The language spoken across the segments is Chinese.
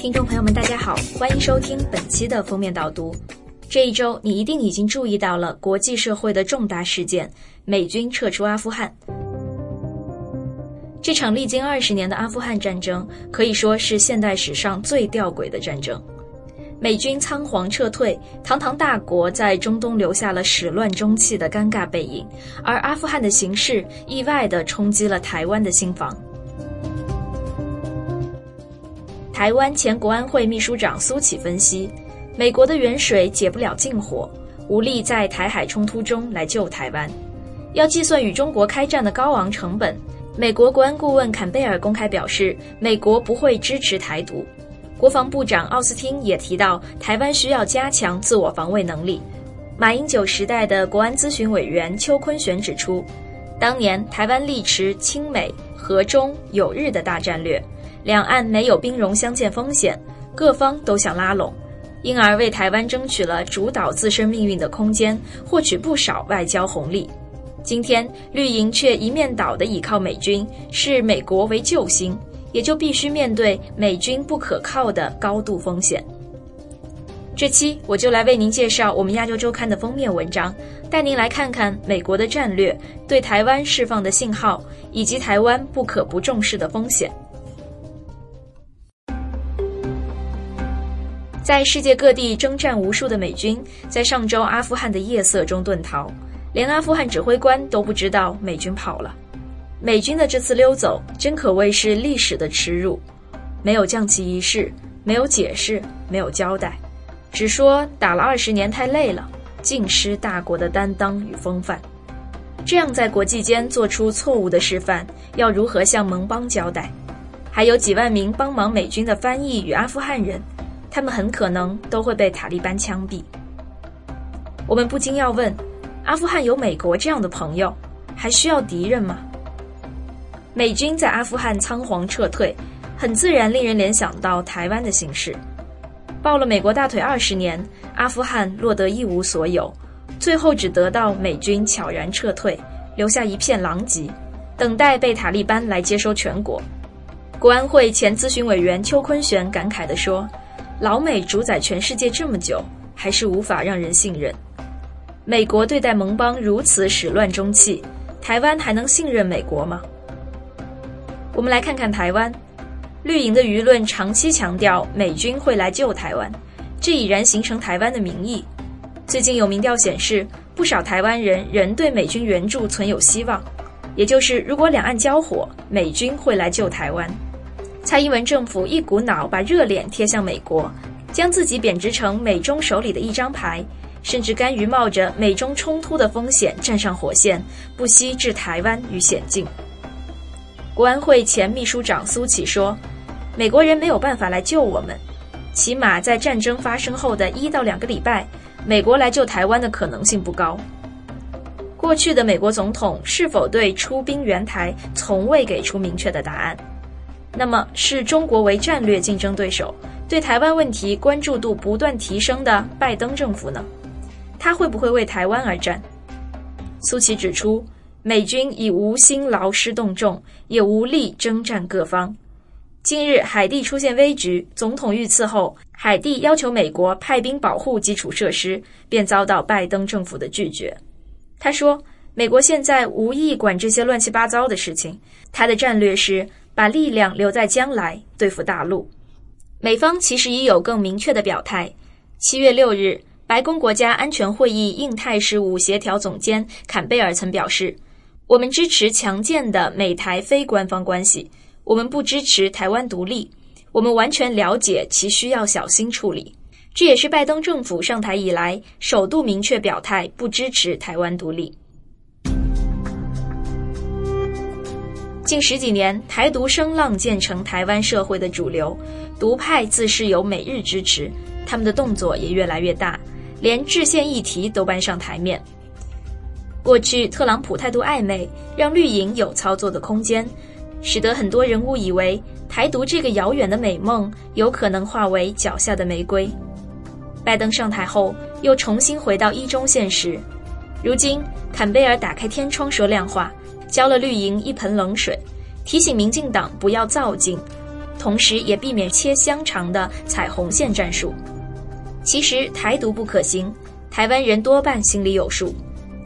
听众朋友们，大家好，欢迎收听本期的封面导读。这一周，你一定已经注意到了国际社会的重大事件——美军撤出阿富汗。这场历经二十年的阿富汗战争，可以说是现代史上最吊诡的战争。美军仓皇撤退，堂堂大国在中东留下了始乱终弃的尴尬背影，而阿富汗的形势意外地冲击了台湾的心房。台湾前国安会秘书长苏启分析，美国的远水解不了近火，无力在台海冲突中来救台湾。要计算与中国开战的高昂成本，美国国安顾问坎贝尔公开表示，美国不会支持台独。国防部长奥斯汀也提到，台湾需要加强自我防卫能力。马英九时代的国安咨询委员邱坤玄指出，当年台湾力持亲美、和中、友日的大战略。两岸没有兵戎相见风险，各方都想拉拢，因而为台湾争取了主导自身命运的空间，获取不少外交红利。今天绿营却一面倒的倚靠美军，视美国为救星，也就必须面对美军不可靠的高度风险。这期我就来为您介绍我们亚洲周刊的封面文章，带您来看看美国的战略对台湾释放的信号，以及台湾不可不重视的风险。在世界各地征战无数的美军，在上周阿富汗的夜色中遁逃，连阿富汗指挥官都不知道美军跑了。美军的这次溜走，真可谓是历史的耻辱。没有降旗仪式，没有解释，没有交代，只说打了二十年太累了，尽失大国的担当与风范。这样在国际间做出错误的示范，要如何向盟邦交代？还有几万名帮忙美军的翻译与阿富汗人。他们很可能都会被塔利班枪毙。我们不禁要问：阿富汗有美国这样的朋友，还需要敌人吗？美军在阿富汗仓皇撤退，很自然令人联想到台湾的形势。抱了美国大腿二十年，阿富汗落得一无所有，最后只得到美军悄然撤退，留下一片狼藉，等待被塔利班来接收全国。国安会前咨询委员邱坤玄感慨地说。老美主宰全世界这么久，还是无法让人信任。美国对待盟邦如此始乱终弃，台湾还能信任美国吗？我们来看看台湾，绿营的舆论长期强调美军会来救台湾，这已然形成台湾的民意。最近有民调显示，不少台湾人仍对美军援助存有希望，也就是如果两岸交火，美军会来救台湾。蔡英文政府一股脑把热脸贴向美国，将自己贬值成美中手里的一张牌，甚至甘于冒着美中冲突的风险站上火线，不惜置台湾于险境。国安会前秘书长苏启说：“美国人没有办法来救我们，起码在战争发生后的一到两个礼拜，美国来救台湾的可能性不高。”过去的美国总统是否对出兵援台，从未给出明确的答案。那么，视中国为战略竞争对手，对台湾问题关注度不断提升的拜登政府呢？他会不会为台湾而战？苏琪指出，美军已无心劳师动众，也无力征战各方。近日，海地出现危局，总统遇刺后，海地要求美国派兵保护基础设施，便遭到拜登政府的拒绝。他说：“美国现在无意管这些乱七八糟的事情，他的战略是。”把力量留在将来对付大陆，美方其实已有更明确的表态。七月六日，白宫国家安全会议印太事务协调总监坎贝尔曾表示：“我们支持强健的美台非官方关系，我们不支持台湾独立，我们完全了解其需要小心处理。”这也是拜登政府上台以来首度明确表态不支持台湾独立。近十几年，台独声浪渐成台湾社会的主流，独派自是有美日支持，他们的动作也越来越大，连制宪议题都搬上台面。过去特朗普态度暧昧，让绿营有操作的空间，使得很多人误以为台独这个遥远的美梦有可能化为脚下的玫瑰。拜登上台后，又重新回到一中现实。如今，坎贝尔打开天窗说亮话。浇了绿营一盆冷水，提醒民进党不要造进，同时也避免切香肠的踩红线战术。其实台独不可行，台湾人多半心里有数。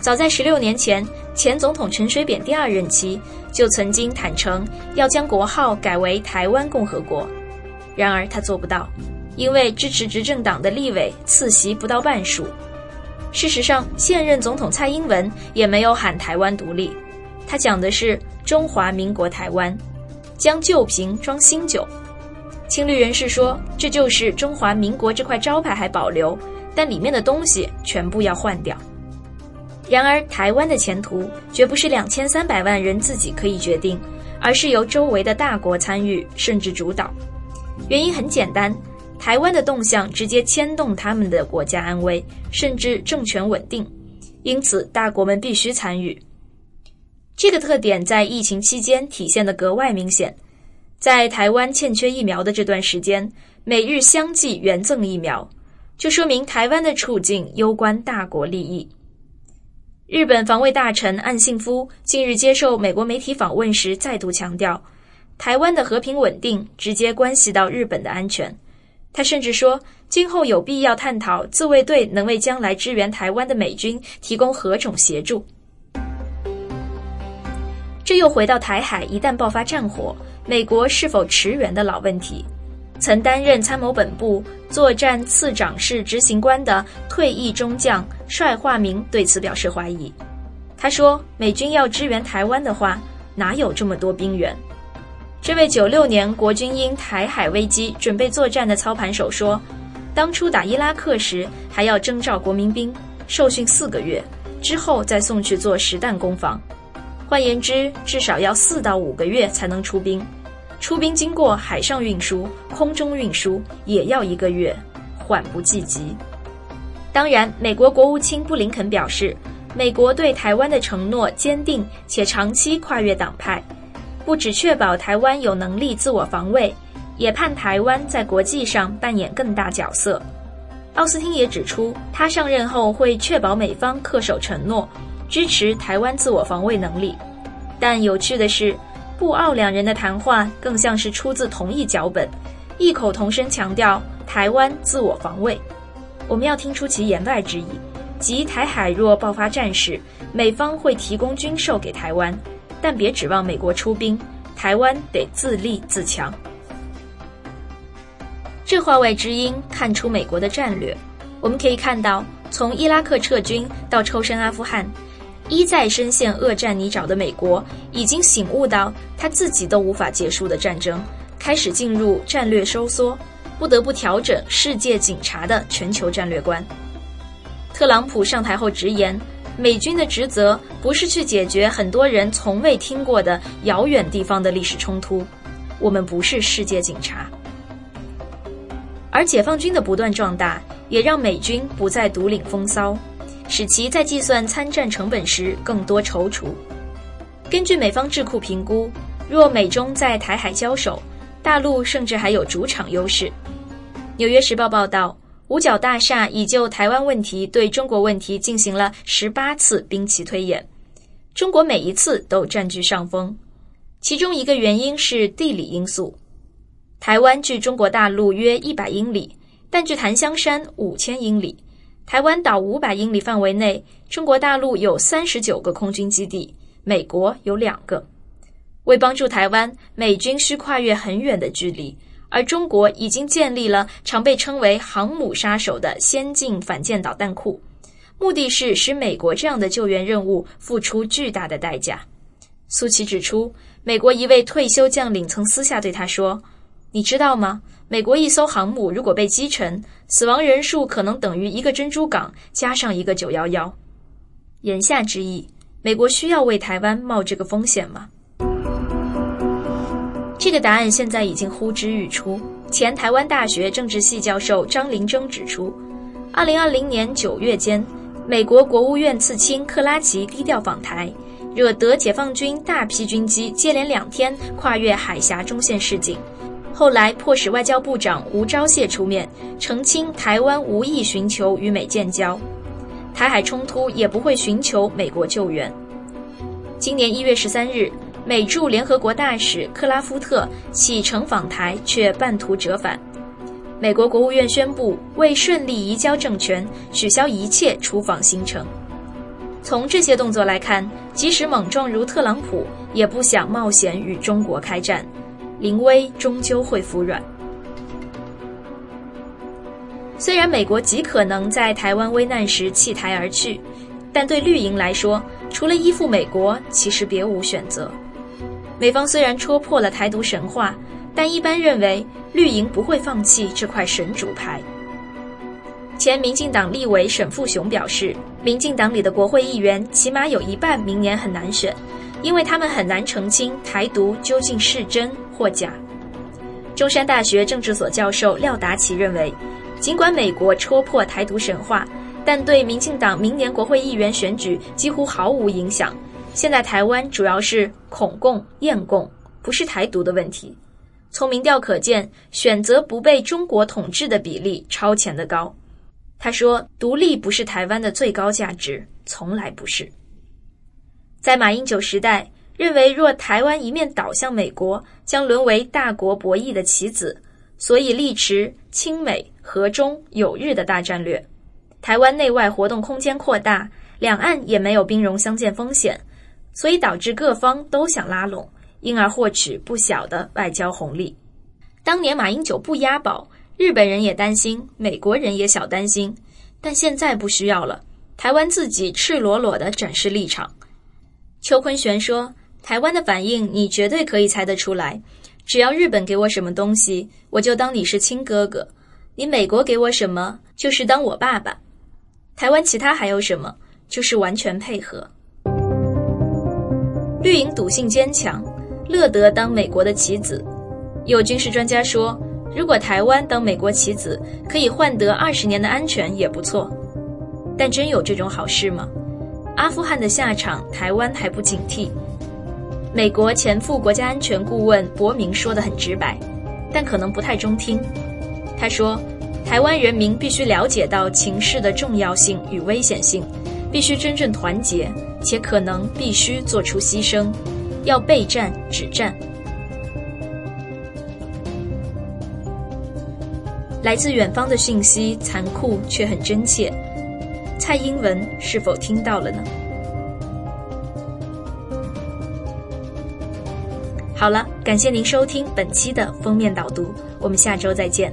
早在十六年前，前总统陈水扁第二任期就曾经坦诚要将国号改为台湾共和国，然而他做不到，因为支持执政党的立委次席不到半数。事实上，现任总统蔡英文也没有喊台湾独立，他讲的是中华民国台湾，将旧瓶装新酒。青绿人士说，这就是中华民国这块招牌还保留，但里面的东西全部要换掉。然而，台湾的前途绝不是两千三百万人自己可以决定，而是由周围的大国参与甚至主导。原因很简单，台湾的动向直接牵动他们的国家安危，甚至政权稳定，因此大国们必须参与。这个特点在疫情期间体现得格外明显。在台湾欠缺疫苗的这段时间，美日相继援赠疫苗，就说明台湾的处境攸关大国利益。日本防卫大臣岸信夫近日接受美国媒体访问时，再度强调，台湾的和平稳定直接关系到日本的安全。他甚至说，今后有必要探讨自卫队能为将来支援台湾的美军提供何种协助。这又回到台海一旦爆发战火，美国是否驰援的老问题。曾担任参谋本部作战次长室执行官的退役中将帅化明对此表示怀疑。他说：“美军要支援台湾的话，哪有这么多兵员？”这位九六年国军因台海危机准备作战的操盘手说：“当初打伊拉克时，还要征召国民兵，受训四个月，之后再送去做实弹攻防。换言之，至少要四到五个月才能出兵。”出兵经过海上运输、空中运输也要一个月，缓不济急。当然，美国国务卿布林肯表示，美国对台湾的承诺坚定且长期跨越党派，不只确保台湾有能力自我防卫，也盼台湾在国际上扮演更大角色。奥斯汀也指出，他上任后会确保美方恪守承诺，支持台湾自我防卫能力。但有趣的是。布奥两人的谈话更像是出自同一脚本，异口同声强调台湾自我防卫。我们要听出其言外之意，即台海若爆发战事，美方会提供军售给台湾，但别指望美国出兵，台湾得自立自强。这话外之音看出美国的战略。我们可以看到，从伊拉克撤军到抽身阿富汗。一再深陷恶战泥沼的美国，已经醒悟到他自己都无法结束的战争，开始进入战略收缩，不得不调整世界警察的全球战略观。特朗普上台后直言，美军的职责不是去解决很多人从未听过的遥远地方的历史冲突，我们不是世界警察。而解放军的不断壮大，也让美军不再独领风骚。使其在计算参战成本时更多踌躇。根据美方智库评估，若美中在台海交手，大陆甚至还有主场优势。纽约时报报道，五角大厦已就台湾问题对中国问题进行了十八次兵棋推演，中国每一次都占据上风。其中一个原因是地理因素，台湾距中国大陆约一百英里，但距檀香山五千英里。台湾岛五百英里范围内，中国大陆有三十九个空军基地，美国有两个。为帮助台湾，美军需跨越很远的距离，而中国已经建立了常被称为“航母杀手”的先进反舰导弹库，目的是使美国这样的救援任务付出巨大的代价。苏琪指出，美国一位退休将领曾私下对他说：“你知道吗？”美国一艘航母如果被击沉，死亡人数可能等于一个珍珠港加上一个九幺幺。言下之意，美国需要为台湾冒这个风险吗？这个答案现在已经呼之欲出。前台湾大学政治系教授张林征指出，二零二零年九月间，美国国务院次卿克拉奇低调访台，惹得解放军大批军机接连两天跨越海峡中线示警。后来迫使外交部长吴钊燮出面澄清，台湾无意寻求与美建交，台海冲突也不会寻求美国救援。今年一月十三日，美驻联合国大使克拉夫特启程访台，却半途折返。美国国务院宣布为顺利移交政权，取消一切出访行程。从这些动作来看，即使猛撞如特朗普，也不想冒险与中国开战。临危终究会服软。虽然美国极可能在台湾危难时弃台而去，但对绿营来说，除了依附美国，其实别无选择。美方虽然戳破了台独神话，但一般认为绿营不会放弃这块神主牌。前民进党立委沈富雄表示，民进党里的国会议员起码有一半明年很难选，因为他们很难澄清台独究竟是真或假。中山大学政治所教授廖达奇认为，尽管美国戳破台独神话，但对民进党明年国会议员选举几乎毫无影响。现在台湾主要是恐共厌共，不是台独的问题。从民调可见，选择不被中国统治的比例超前的高。他说：“独立不是台湾的最高价值，从来不是。”在马英九时代，认为若台湾一面倒向美国，将沦为大国博弈的棋子，所以力持亲美、和中、友日的大战略。台湾内外活动空间扩大，两岸也没有兵戎相见风险。所以导致各方都想拉拢，因而获取不小的外交红利。当年马英九不押宝，日本人也担心，美国人也小担心，但现在不需要了。台湾自己赤裸裸的展示立场。邱坤玄说：“台湾的反应你绝对可以猜得出来，只要日本给我什么东西，我就当你是亲哥哥；你美国给我什么，就是当我爸爸。台湾其他还有什么，就是完全配合。”绿营赌性坚强，乐得当美国的棋子。有军事专家说，如果台湾当美国棋子，可以换得二十年的安全也不错。但真有这种好事吗？阿富汗的下场，台湾还不警惕。美国前副国家安全顾问伯明说得很直白，但可能不太中听。他说，台湾人民必须了解到情势的重要性与危险性，必须真正团结。且可能必须做出牺牲，要备战止战。来自远方的讯息残酷却很真切，蔡英文是否听到了呢？好了，感谢您收听本期的封面导读，我们下周再见。